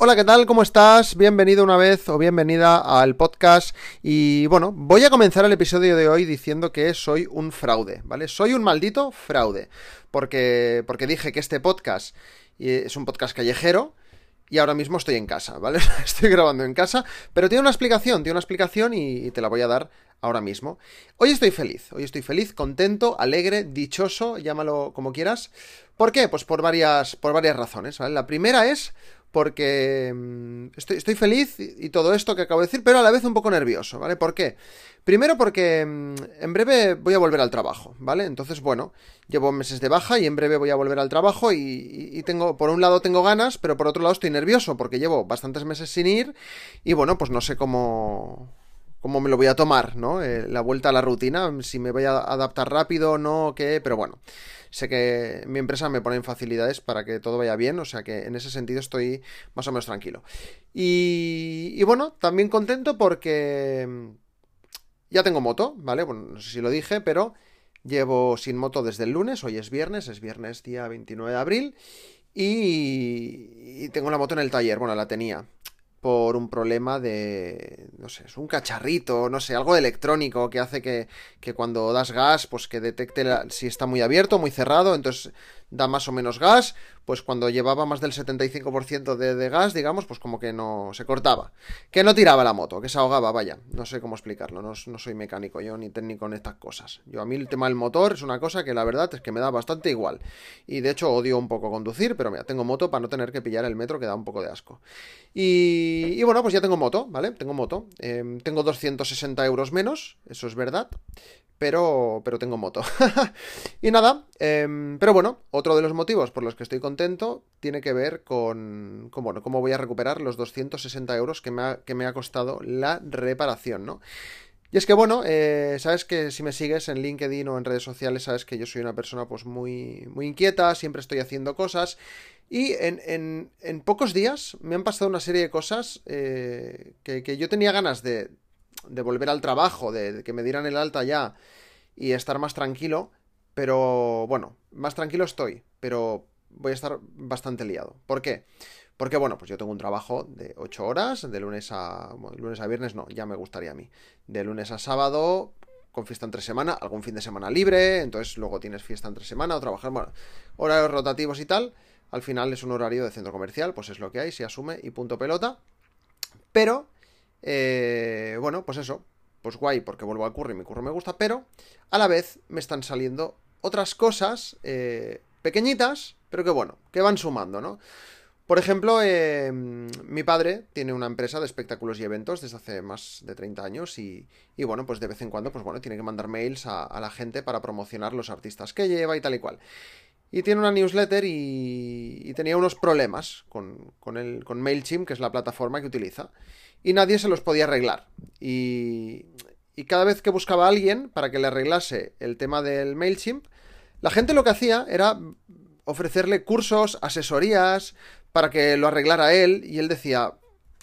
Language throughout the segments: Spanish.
Hola, ¿qué tal? ¿Cómo estás? Bienvenido una vez o bienvenida al podcast. Y bueno, voy a comenzar el episodio de hoy diciendo que soy un fraude, ¿vale? Soy un maldito fraude. Porque, porque dije que este podcast es un podcast callejero y ahora mismo estoy en casa, ¿vale? estoy grabando en casa, pero tiene una explicación, tiene una explicación y, te la voy a dar ahora mismo. Hoy estoy feliz, hoy estoy feliz, contento, alegre, dichoso, llámalo como quieras. ¿Por qué? Pues por varias, por varias razones, ¿vale? La primera es porque mm, estoy, feliz y, todo esto que acabo de decir, pero a la vez un poco nervioso, ¿vale? ¿Por qué? Primero porque mm, en breve voy a volver al trabajo, ¿vale? Entonces, bueno, llevo meses de baja y en breve voy a volver al trabajo y, tengo, por un lado tengo ganas, pero por otro lado estoy nervioso porque llevo bastantes meses sin ir y bueno, pues no sé cómo, cómo me lo voy a tomar, ¿no? Eh, la vuelta a la rutina, si me voy a adaptar rápido no, qué, pero bueno. Sé que mi empresa me pone en facilidades para que todo vaya bien, o sea que en ese sentido estoy más o menos tranquilo. Y, bueno, también contento porque mm, ya tengo moto, ¿vale? Bueno, no sé si lo dije, pero llevo sin moto desde el lunes, hoy es viernes, es viernes día 29 de abril. Y, y tengo la moto en el taller, bueno, la tenía por un problema de, no sé, es un cacharrito, no sé, algo electrónico que hace que, que cuando das gas, pues que detecte si está muy abierto, muy cerrado, entonces da más o menos gas, pues cuando llevaba más del 75% de, de, gas, digamos, pues como que no se cortaba. Que no tiraba la moto, que se ahogaba, vaya. No sé cómo explicarlo, no, no, soy mecánico yo ni técnico en estas cosas. Yo a mí el tema del motor es una cosa que la verdad es que me da bastante igual. Y de hecho odio un poco conducir, pero mira, tengo moto para no tener que pillar el metro que da un poco de asco. Y, y bueno, pues ya tengo moto, ¿vale? Tengo moto. Em, tengo 260 euros menos, eso es verdad pero, pero tengo moto. y nada, em, pero bueno, otro de los motivos por los que estoy contento tiene que ver con, bueno, cómo voy a recuperar los 260 euros que me que me ha costado la reparación, ¿no? Y es que bueno, eh, sabes que si me sigues en LinkedIn o en redes sociales, sabes que yo soy una persona pues muy, muy inquieta, siempre estoy haciendo cosas. Y en, en, pocos días me han pasado una serie de cosas eh, que, que yo tenía ganas de, de volver al trabajo, de, que me dieran el alta ya y estar más tranquilo. Pero bueno, más tranquilo estoy, pero voy a estar bastante liado. ¿Por qué? Porque bueno, pues yo tengo un trabajo de 8 horas, de lunes a lunes a viernes no, ya me gustaría a mí. De lunes a sábado con fiesta entre semana, algún fin de semana libre, entonces luego tienes fiesta entre semana o trabajar, bueno, horarios rotativos y tal. Al final es un horario de centro comercial, pues es lo que hay, se asume y punto pelota. Pero eh, bueno, pues eso, pues guay, porque vuelvo al curry, mi curro me gusta, pero a la vez me están saliendo otras cosas eh, pequeñitas, pero que bueno, que van sumando, ¿no? Por ejemplo, eh, mi padre tiene una empresa de espectáculos y eventos desde hace más de 30 años y, bueno, pues de vez en cuando, pues bueno, tiene que mandar mails a, la gente para promocionar los artistas que lleva y tal y cual. Y tiene una newsletter y, y tenía unos problemas con, con, el, con MailChimp, que es la plataforma que utiliza y nadie se los podía arreglar. Y cada vez que buscaba a alguien para que le arreglase el tema del MailChimp, la gente lo que hacía era ofrecerle cursos, asesorías, para que lo arreglara él, y él decía,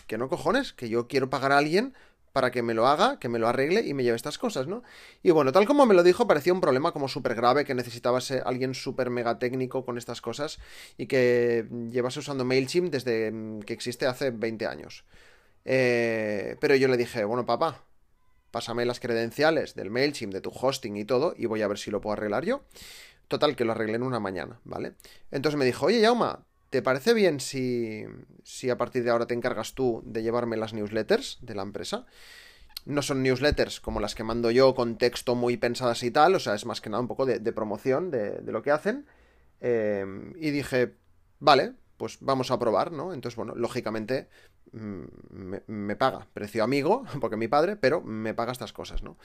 que no cojones, que yo quiero pagar a alguien para que me lo haga, que me lo arregle y me lleve estas cosas, ¿no? Y bueno, tal como me lo dijo, parecía un problema como súper grave, que necesitaba ser alguien súper mega técnico con estas cosas y que llevase usando MailChimp desde que existe hace 20 años. Eh, pero yo le dije, bueno, papá, pásame las credenciales del MailChimp, de tu hosting y todo, y voy a ver si lo puedo arreglar yo. Total, que lo arreglé en una mañana, ¿vale? Entonces me dijo, oye, Yauma, ¿te parece bien si, si a partir de ahora te encargas tú de llevarme las newsletters de la empresa? No son newsletters como las que mando yo con texto muy pensadas y tal, o sea, es más que nada un poco de, promoción de, lo que hacen. Eh, y dije, vale, pues vamos a probar, ¿no? Entonces, bueno, lógicamente mm, me, paga precio amigo, porque mi padre, pero me paga estas cosas, ¿no?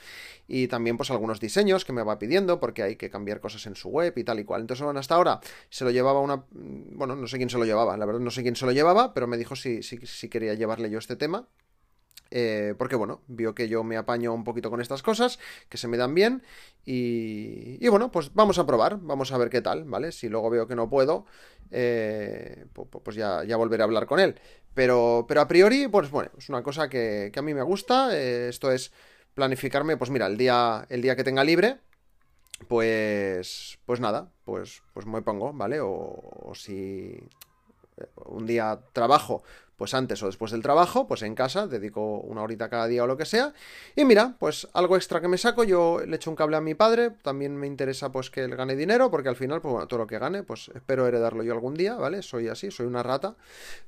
Y también, pues, algunos diseños que me va pidiendo, porque hay que cambiar cosas en su web y tal y cual. Entonces, bueno, hasta ahora se lo llevaba una. Mm, bueno, no sé quién se lo llevaba, la verdad no sé quién se lo llevaba, pero me dijo si, quería llevarle yo este tema. Eh, porque bueno, vio que yo me apaño un poquito con estas cosas, que se me dan bien, y, bueno, pues vamos a probar, vamos a ver qué tal, ¿vale? Si luego veo que no puedo, eh, pues ya, ya, volveré a hablar con él. Pero, pero a priori, pues bueno, es una cosa que, a mí me gusta, eh, esto es planificarme, pues mira, el día, el día que tenga libre, pues, pues nada, pues, pues me pongo, ¿vale? o si un día trabajo, pues antes o después del trabajo, pues en casa, dedico una horita cada día o lo que sea. Y mira, pues algo extra que me saco, yo le echo un cable a mi padre, también me interesa pues que él gane dinero, porque al final, pues bueno, todo lo que gane, pues espero heredarlo yo algún día, ¿vale? Soy así, soy una rata,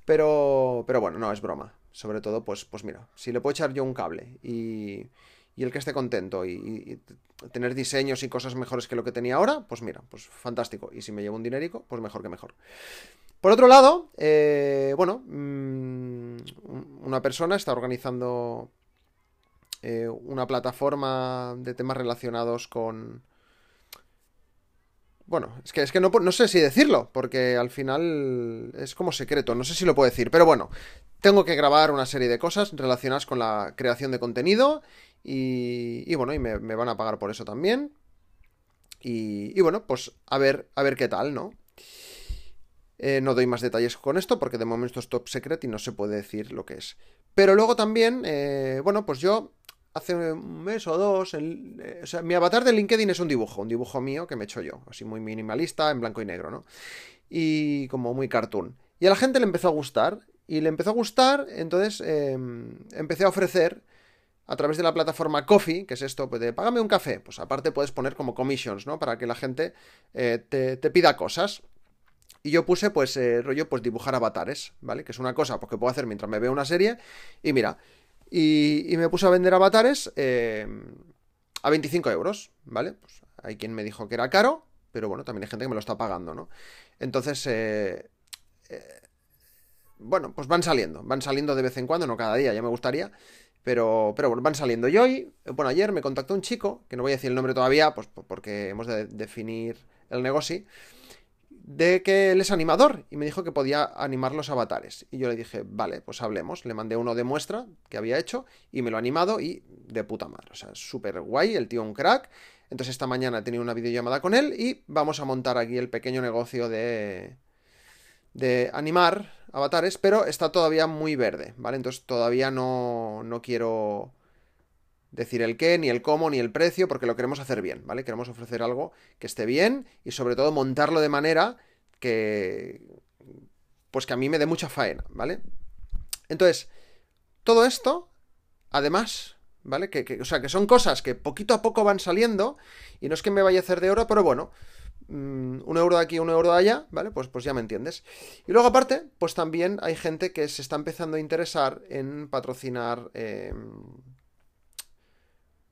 pero, pero bueno, no, es broma. Sobre todo, pues, pues mira, si le puedo echar yo un cable y, y el que esté contento y, tener diseños y cosas mejores que lo que tenía ahora, pues mira, pues fantástico. Y si me llevo un dinerico, pues mejor que mejor. Por otro lado, eh, bueno, mm, una persona está organizando eh, una plataforma de temas relacionados con... Bueno, es que, es que no, no, sé si decirlo, porque al final es como secreto, no sé si lo puedo decir, pero bueno, tengo que grabar una serie de cosas relacionadas con la creación de contenido y, bueno, y me, van a pagar por eso también. Y, y bueno, pues a ver, a ver qué tal, ¿no? Eh, no doy más detalles con esto porque de momento es top secret y no se puede decir lo que es. Pero luego también, eh, bueno, pues yo hace un mes o dos, eh, o sea, mi avatar de LinkedIn es un dibujo, un dibujo mío que me he hecho yo, así muy minimalista, en blanco y negro, ¿no? Y como muy cartoon. Y a la gente le empezó a gustar, y le empezó a gustar, entonces em, empecé a ofrecer a través de la plataforma Coffee, que es esto, pues de págame un café, pues aparte puedes poner como commissions, ¿no? Para que la gente te, te pida cosas. Y yo puse, pues, eh, rollo, pues dibujar avatares, ¿vale? Que es una cosa pues, que puedo hacer mientras me veo una serie. Y mira, y, me puse a vender avatares eh, a 25 euros, ¿vale? Pues hay quien me dijo que era caro, pero bueno, también hay gente que me lo está pagando, ¿no? Entonces, eh, bueno, pues van saliendo, van saliendo de vez en cuando, no cada día, ya me gustaría, pero, pero bueno, van saliendo. Y hoy, bueno, ayer me contactó un chico, que no voy a decir el nombre todavía, pues porque hemos de definir el negocio de que él es animador y me dijo que podía animar los avatares. Y yo le dije, vale, pues hablemos. Le mandé uno de muestra que había hecho y me lo ha animado y de puta madre. O sea, súper guay, el tío un crack. Entonces esta mañana he tenido una videollamada con él y vamos a montar aquí el pequeño negocio de, de animar avatares, pero está todavía muy verde, ¿vale? Entonces todavía no, no quiero decir el qué, ni el cómo, ni el precio, porque lo queremos hacer bien, ¿vale? Queremos ofrecer algo que esté bien y sobre todo montarlo de manera que... pues que a mí me dé mucha faena, ¿vale? Entonces, todo esto, además, ¿vale? Que, o sea, que son cosas que poquito a poco van saliendo y no es que me vaya a hacer de oro, pero bueno, mm, un euro de aquí, un euro de allá, ¿vale? Pues, pues ya me entiendes. Y luego aparte, pues también hay gente que se está empezando a interesar en patrocinar... Em,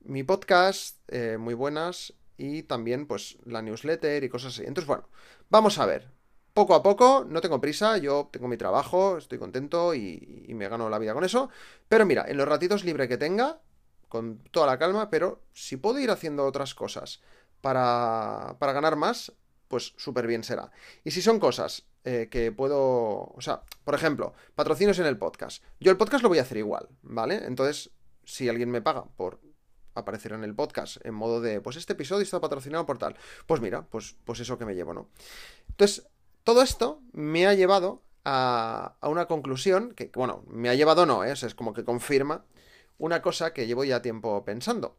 mi podcast, eh, muy buenas, y también pues la newsletter y cosas así. Entonces, bueno, vamos a ver. Poco a poco, no tengo prisa, yo tengo mi trabajo, estoy contento y, me gano la vida con eso. Pero mira, en los ratitos libres que tenga, con toda la calma, pero si puedo ir haciendo otras cosas para, para ganar más, pues súper bien será. Y si son cosas eh, que puedo, o sea, por ejemplo, patrocinios en el podcast. Yo el podcast lo voy a hacer igual, ¿vale? Entonces, si alguien me paga por aparecer en el podcast en modo de, pues este episodio está patrocinado por tal. Pues mira, pues, pues eso que me llevo, ¿no? Entonces, todo esto me ha llevado a, a una conclusión que, bueno, me ha llevado no, ¿eh? es como que confirma una cosa que llevo ya tiempo pensando.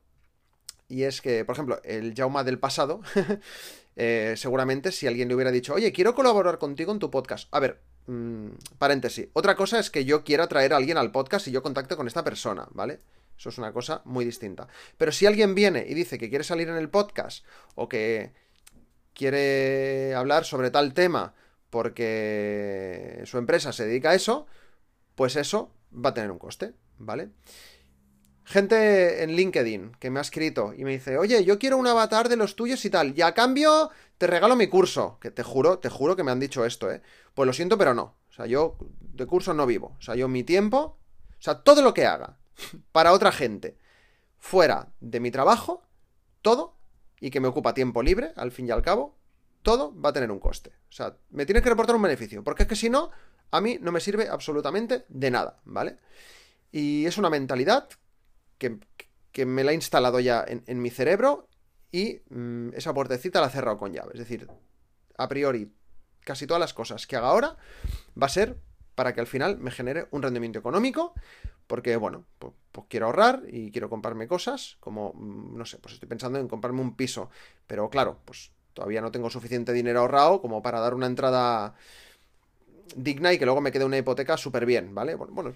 Y es que, por ejemplo, el Jauma del pasado, eh, seguramente si alguien le hubiera dicho, oye, quiero colaborar contigo en tu podcast. A ver, mmm, paréntesis. Otra cosa es que yo quiera traer a alguien al podcast y yo contacte con esta persona, ¿vale? Eso es una cosa muy distinta. Pero si alguien viene y dice que quiere salir en el podcast o que quiere hablar sobre tal tema porque su empresa se dedica a eso, pues eso va a tener un coste, ¿vale? Gente en LinkedIn que me ha escrito y me dice, oye, yo quiero un avatar de los tuyos y tal, y a cambio te regalo mi curso, que te juro, te juro que me han dicho esto, ¿eh? Pues lo siento, pero no. O sea, yo de curso no vivo. O sea, yo mi tiempo, o sea, todo lo que haga para otra gente fuera de mi trabajo, todo, y que me ocupa tiempo libre, al fin y al cabo, todo va a tener un coste. O sea, me tiene que reportar un beneficio, porque es que si no, a mí no me sirve absolutamente de nada, ¿vale? Y es una mentalidad que, me la ha instalado ya en, mi cerebro y mm, esa puertecita la ha cerrado con llave. Es decir, a priori, casi todas las cosas que haga ahora va a ser para que al final me genere un rendimiento económico, porque, bueno, pues, quiero ahorrar y quiero comprarme cosas, como, mm, no sé, pues estoy pensando en comprarme un piso, pero claro, pues todavía no tengo suficiente dinero ahorrado como para dar una entrada digna y que luego me quede una hipoteca súper bien, ¿vale? Bueno, bueno,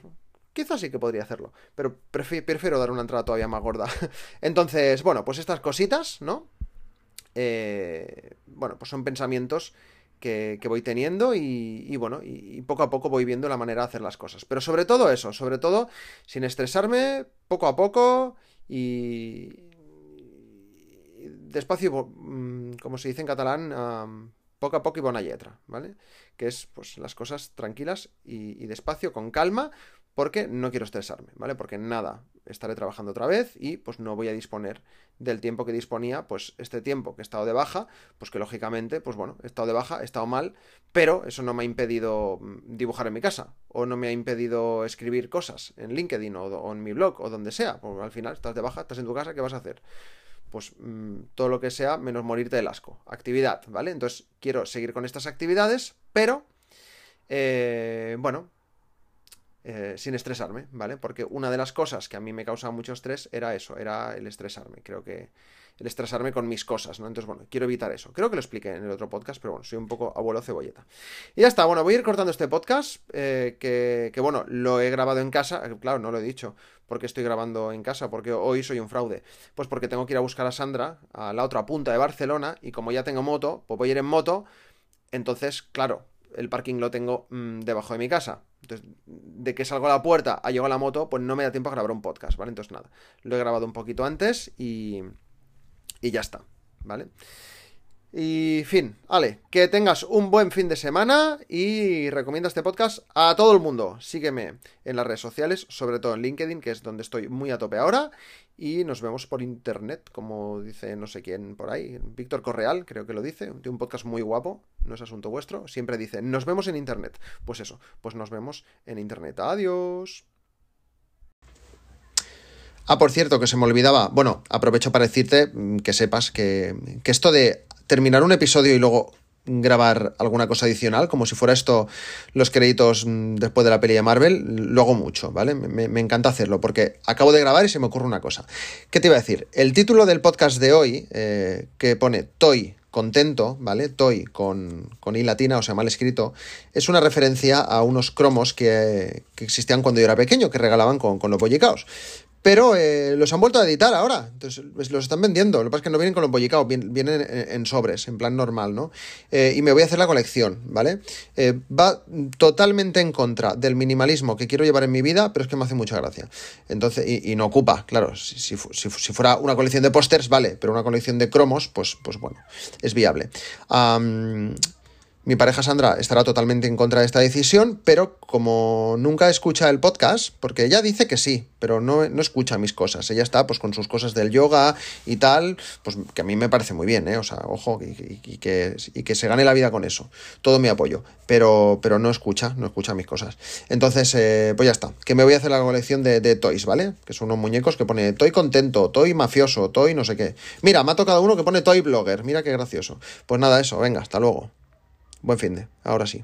quizás sí que podría hacerlo, pero prefiero dar una entrada todavía más gorda. Entonces, bueno, pues estas cositas, ¿no? Eh, bueno, pues son pensamientos que, voy teniendo y, bueno, y, poco a poco voy viendo la manera de hacer las cosas. Pero sobre todo eso, sobre todo sin estresarme, poco a poco y, despacio, mm, como se dice en catalán, poco a poco y buena letra, ¿vale? Que es pues las cosas tranquilas y, y despacio, con calma, porque no quiero estresarme, ¿vale? Porque nada, estaré trabajando otra vez y pues no voy a disponer del tiempo que disponía, pues este tiempo que he estado de baja, pues que lógicamente, pues bueno, he estado de baja, he estado mal, pero eso no me ha impedido mm, dibujar en mi casa, o no me ha impedido escribir cosas en LinkedIn o, en mi blog o donde sea, porque al final estás de baja, estás en tu casa, ¿qué vas a hacer? Pues mm, todo lo que sea menos morirte del asco. Actividad, ¿vale? Entonces quiero seguir con estas actividades, pero, eh, bueno, eh, sin estresarme, ¿vale? Porque una de las cosas que a mí me causaba mucho estrés era eso, era el estresarme. Creo que el estresarme con mis cosas, ¿no? Entonces, bueno, quiero evitar eso. Creo que lo expliqué en el otro podcast, pero bueno, soy un poco abuelo cebolleta. Y ya está, bueno, voy a ir cortando este podcast, eh, que, que, bueno, lo he grabado en casa, eh, claro, no lo he dicho, porque estoy grabando en casa, porque hoy soy un fraude. Pues porque tengo que ir a buscar a Sandra a la otra punta de Barcelona, y como ya tengo moto, pues voy a ir en moto, entonces, claro, el parking lo tengo mm, debajo de mi casa. Entonces, de que salgo a la puerta a llegar a la moto, pues no me da tiempo a grabar un podcast, ¿vale? Entonces, nada, lo he grabado un poquito antes y, y ya está, ¿vale? Y fin, vale, que tengas un buen fin de semana y recomienda este podcast a todo el mundo. Sígueme en las redes sociales, sobre todo en LinkedIn, que es donde estoy muy a tope ahora. Y nos vemos por internet, como dice no sé quién por ahí. Víctor Correal, creo que lo dice. Tiene un podcast muy guapo, no es asunto vuestro. Siempre dice, nos vemos en internet. Pues eso, pues nos vemos en internet. Adiós. Ah, por cierto, que se me olvidaba. Bueno, aprovecho para decirte mm, que sepas que, que esto de terminar un episodio y luego grabar alguna cosa adicional, como si fuera esto los créditos mm, después de la peli de Marvel, lo hago mucho, ¿vale? Me, encanta hacerlo, porque acabo de grabar y se me ocurre una cosa. ¿Qué te iba a decir? El título del podcast de hoy, eh, que pone Toy contento, ¿vale? Toy con, con I latina, o sea, mal escrito, es una referencia a unos cromos que, existían cuando yo era pequeño, que regalaban con, con los bollicaos. Pero eh, los han vuelto a editar ahora. Entonces pues, los están vendiendo. Lo que pasa es que no vienen con los bollicaos, vienen en, sobres, en plan normal, ¿no? Eh, y me voy a hacer la colección, ¿vale? Eh, va totalmente en contra del minimalismo que quiero llevar en mi vida, pero es que me hace mucha gracia. Entonces, y, no ocupa, claro. Si, fuera una colección de pósters, vale, pero una colección de cromos, pues, pues bueno, es viable. Mi pareja Sandra estará totalmente en contra de esta decisión, pero como nunca escucha el podcast, porque ella dice que sí, pero no, no, escucha mis cosas. Ella está pues con sus cosas del yoga y tal, pues que a mí me parece muy bien, ¿eh? O sea, ojo, y, que, y que se gane la vida con eso. Todo mi apoyo, pero, pero no escucha, no escucha mis cosas. Entonces, eh, pues ya está, que me voy a hacer la colección de, de, toys, ¿vale? Que son unos muñecos que pone toy contento, toy mafioso, toy no sé qué. Mira, me ha tocado uno que pone toy blogger, mira qué gracioso. Pues nada, eso, venga, hasta luego. Buen fin de, ahora sí.